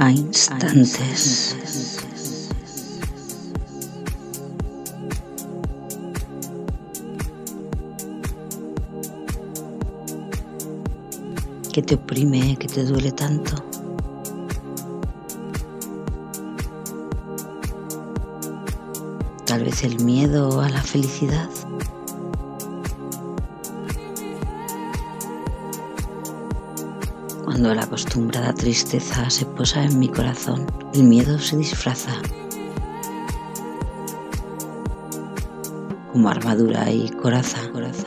A instantes. que te oprime, que te duele tanto. Tal vez el miedo a la felicidad. Cuando la acostumbrada tristeza se posa en mi corazón, el miedo se disfraza como armadura y coraza. coraza,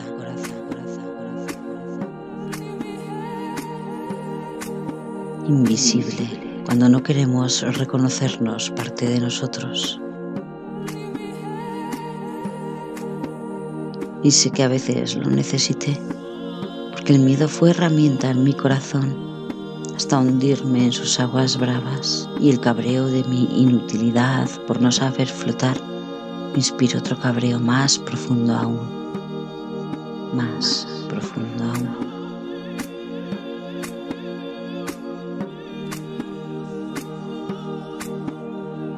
Invisible cuando no queremos reconocernos parte de nosotros. Y sé que a veces lo necesité, porque el miedo fue herramienta en mi corazón hasta hundirme en sus aguas bravas y el cabreo de mi inutilidad por no saber flotar me inspira otro cabreo más profundo aún, más profundo aún.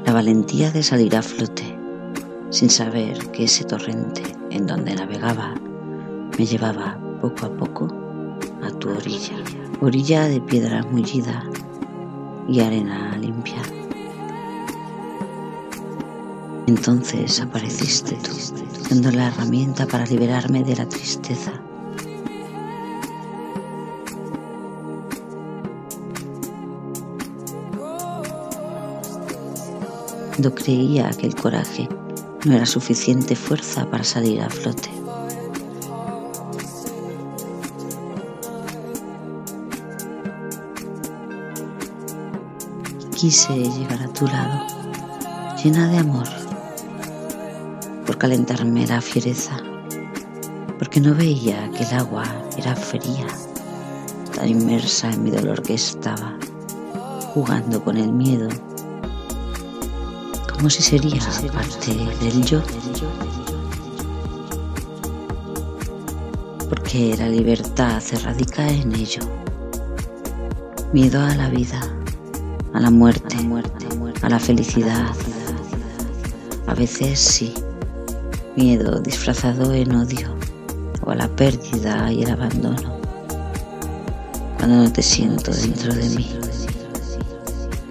La valentía de salir a flote sin saber que ese torrente en donde navegaba me llevaba poco a poco a tu orilla orilla de piedra mullida y arena limpia. Entonces apareciste tú, dando la herramienta para liberarme de la tristeza. Cuando creía que el coraje no era suficiente fuerza para salir a flote. Quise llegar a tu lado, llena de amor, por calentarme la fiereza, porque no veía que el agua era fría, tan inmersa en mi dolor que estaba, jugando con el miedo, como si sería parte del yo. Porque la libertad se radica en ello. Miedo a la vida a la muerte, a la felicidad. A veces sí, miedo disfrazado en odio o a la pérdida y el abandono. Cuando no te siento dentro de mí,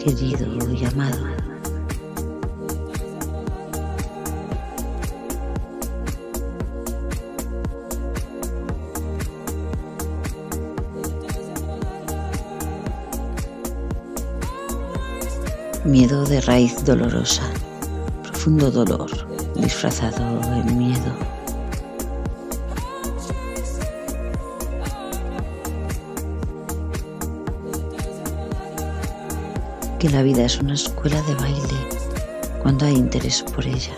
querido y amado. Miedo de raíz dolorosa, profundo dolor disfrazado en miedo. Que la vida es una escuela de baile cuando hay interés por ella.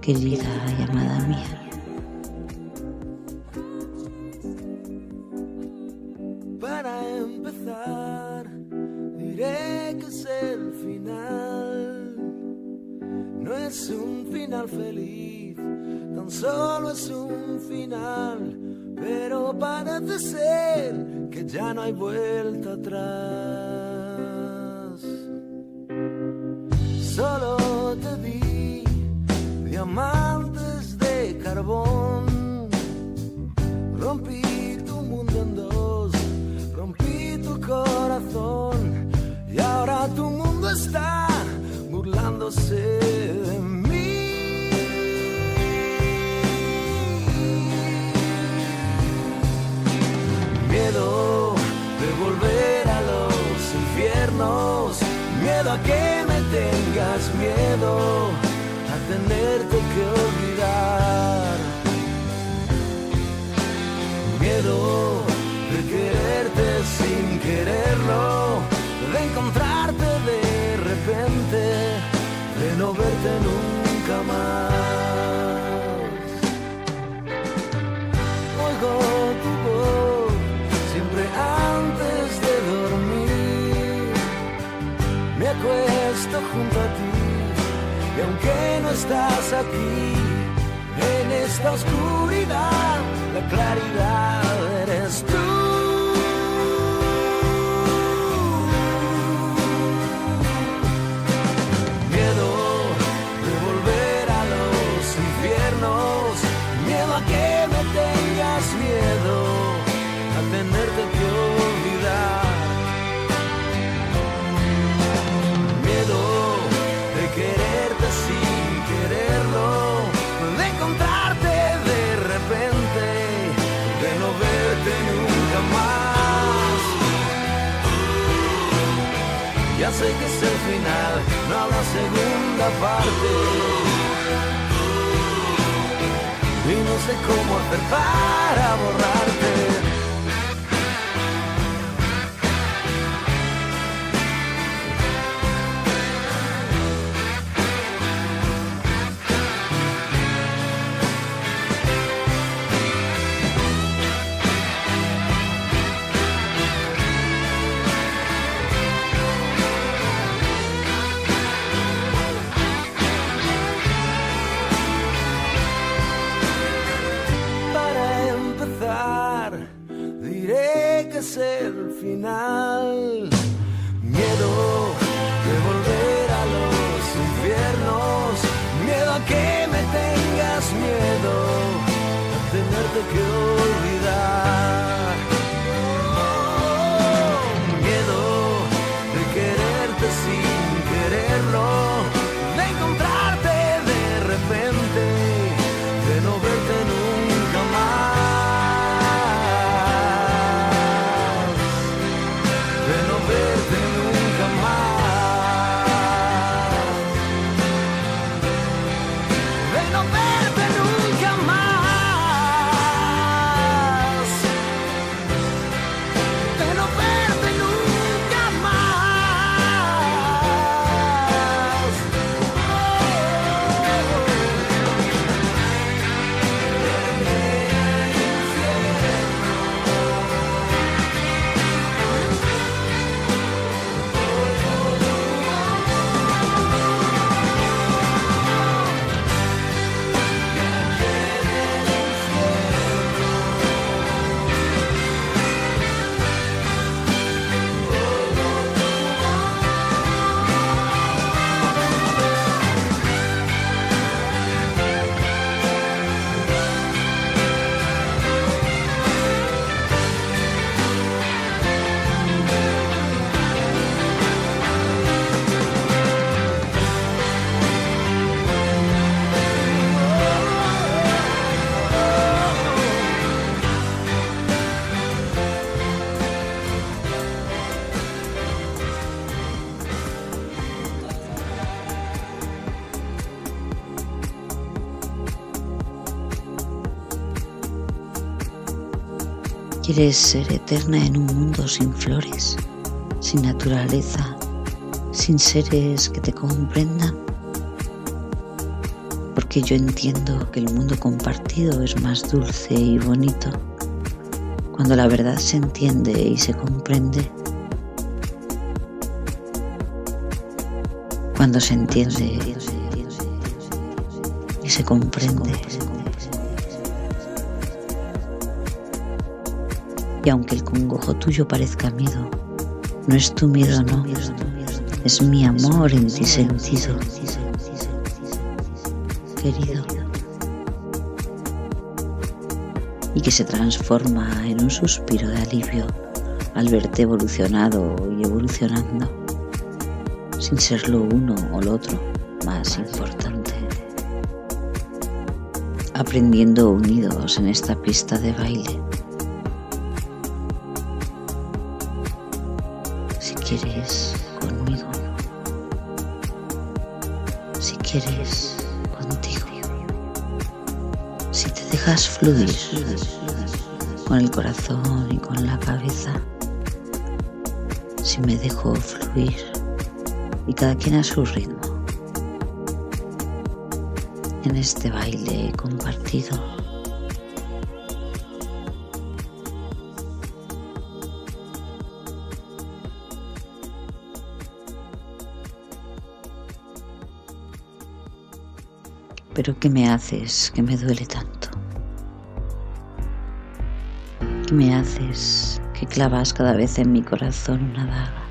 Querida y amada mía. De no verte nunca más. Oigo tu voz siempre antes de dormir, me acuesto junto a ti y aunque no estás aquí, en esta oscuridad, la claridad eres tú. Y no sé cómo hacer para borrarte. ¿Quieres ser eterna en un mundo sin flores, sin naturaleza, sin seres que te comprendan? Porque yo entiendo que el mundo compartido es más dulce y bonito cuando la verdad se entiende y se comprende. Cuando se entiende y se comprende. Y aunque el congojo tuyo parezca miedo, no es tu miedo, no, es mi amor en ti sentido, querido, y que se transforma en un suspiro de alivio al verte evolucionado y evolucionando, sin ser lo uno o lo otro más importante, aprendiendo unidos en esta pista de baile. si quieres conmigo, si quieres contigo, si te dejas fluir con el corazón y con la cabeza, si me dejo fluir y cada quien a su ritmo en este baile compartido. Pero ¿qué me haces que me duele tanto? ¿Qué me haces que clavas cada vez en mi corazón una daga?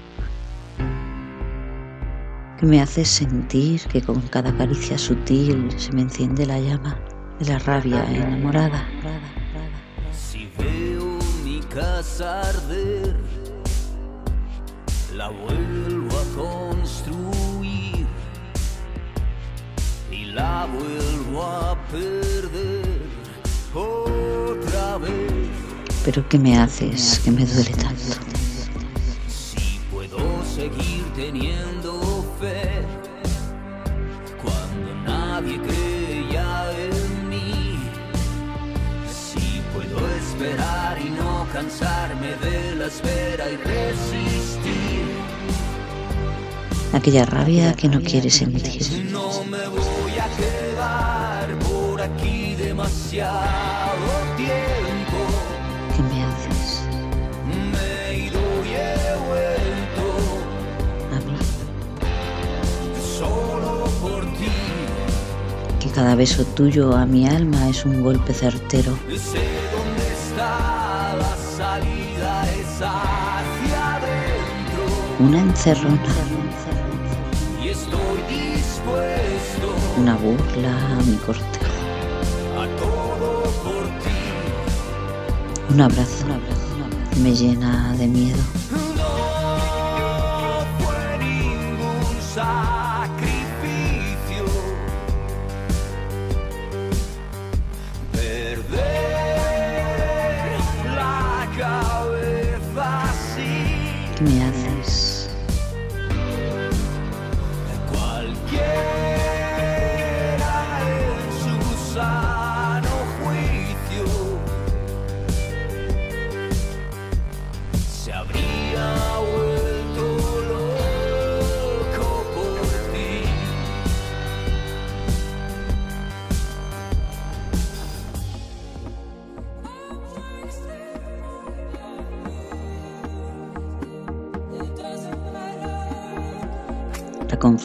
¿Qué me haces sentir que con cada caricia sutil se me enciende la llama de la rabia enamorada? Si veo mi casa arder, la vuelvo vuelvo a perder otra vez. Pero ¿qué me haces que me duele tanto? Si puedo seguir teniendo fe cuando nadie creía en mí. Si puedo esperar y no cansarme de la espera y resistir. Aquella rabia que no quieres sentir. Demasiado tiempo. ¿Qué me haces Me he ido y he vuelto a mí? solo por ti. Que cada beso tuyo a mi alma es un golpe certero. Sé dónde está la salida, es hacia adentro. Una encerrona, Y estoy dispuesto una burla a mi cortejo. Un abrazo que me llena de miedo.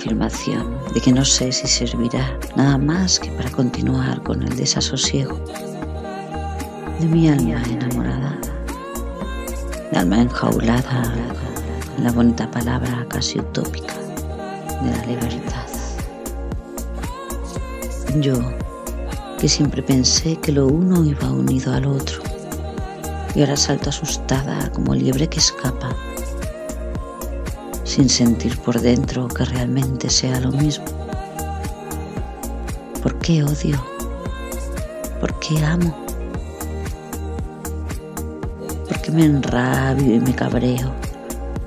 De que no sé si servirá nada más que para continuar con el desasosiego de mi alma enamorada, de alma enjaulada en la bonita palabra casi utópica de la libertad. Yo, que siempre pensé que lo uno iba unido al otro, y ahora salto asustada como liebre que escapa sin sentir por dentro que realmente sea lo mismo. ¿Por qué odio? ¿Por qué amo? ¿Por qué me enrabio y me cabreo?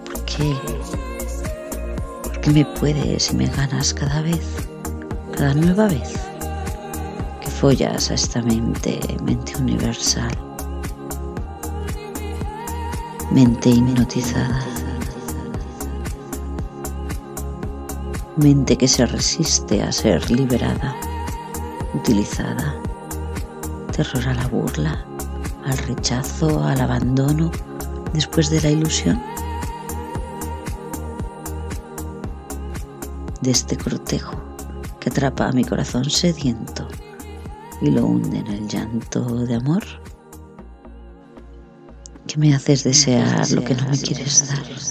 ¿Por qué? ¿Por qué me puedes y me ganas cada vez? Cada nueva vez que follas a esta mente, mente universal, mente hipnotizada. Mente que se resiste a ser liberada, utilizada, terror a la burla, al rechazo, al abandono, después de la ilusión. De este cortejo que atrapa a mi corazón sediento y lo hunde en el llanto de amor. que me haces desear lo que no me quieres dar.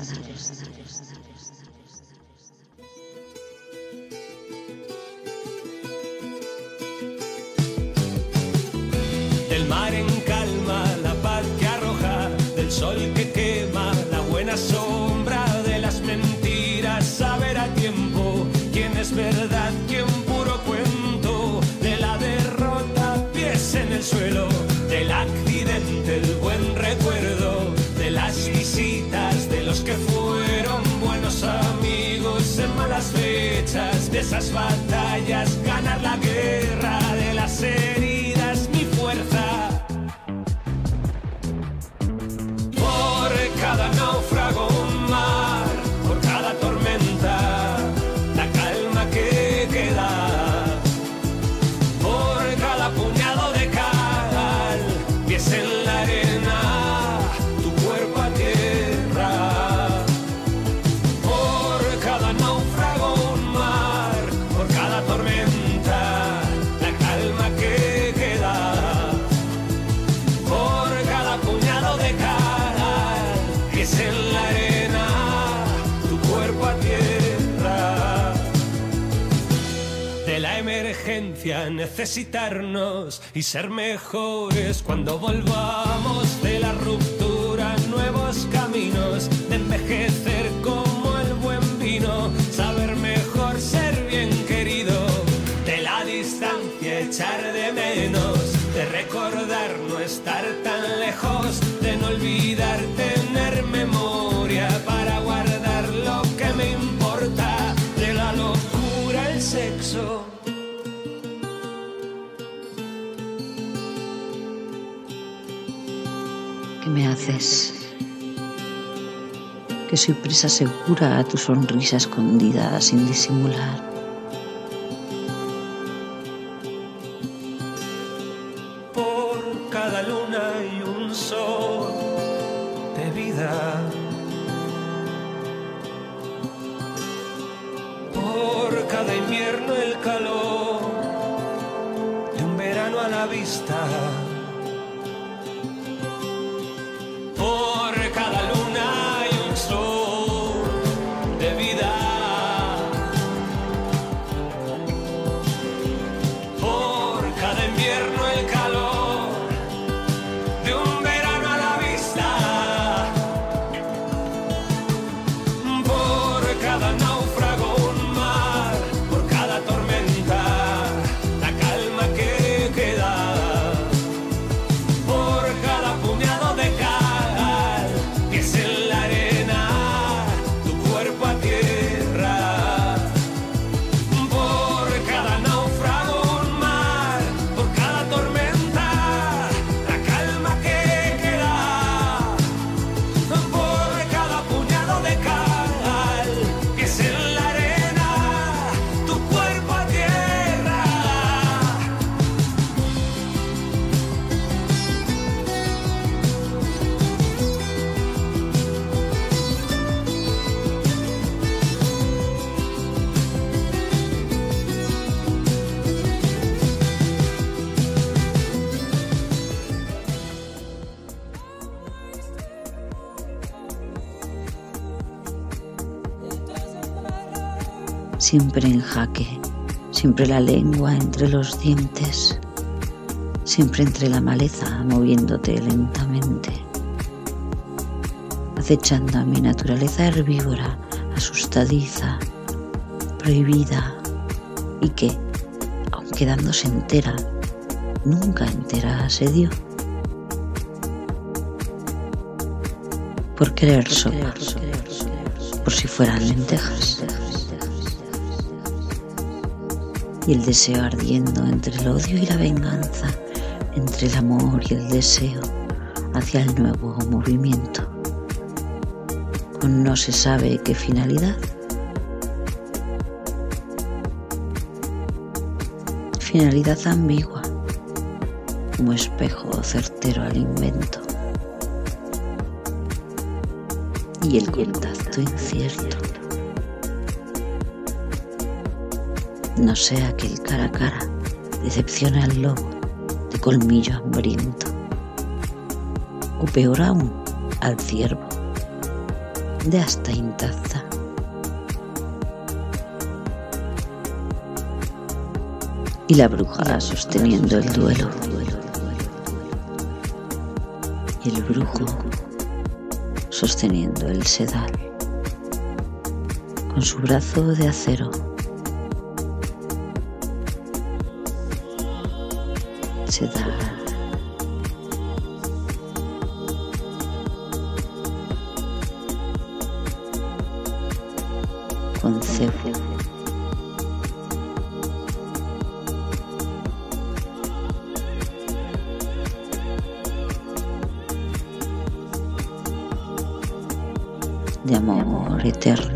Del accidente, el buen recuerdo, de las visitas, de los que fueron buenos amigos en malas fechas, de esas batallas necesitarnos y ser mejores cuando volvamos haces que soy presa segura a tu sonrisa escondida sin disimular. por cada luna y un sol de vida. Por cada invierno el calor siempre en jaque, siempre la lengua entre los dientes, siempre entre la maleza moviéndote lentamente, acechando a mi naturaleza herbívora, asustadiza, prohibida y que, aun quedándose entera, nunca entera asedió. Por querer sopa, por si fueran lentejas. Y el deseo ardiendo entre el odio y la venganza, entre el amor y el deseo hacia el nuevo movimiento, con no se sabe qué finalidad. Finalidad ambigua, como espejo certero al invento. Y el contacto incierto. No sea que el cara a cara decepcione al lobo de colmillo hambriento, o peor aún, al ciervo de hasta intacta. Y la bruja sosteniendo el duelo. Y el brujo sosteniendo el sedal con su brazo de acero. ciudad. Concebo. De amor eterno.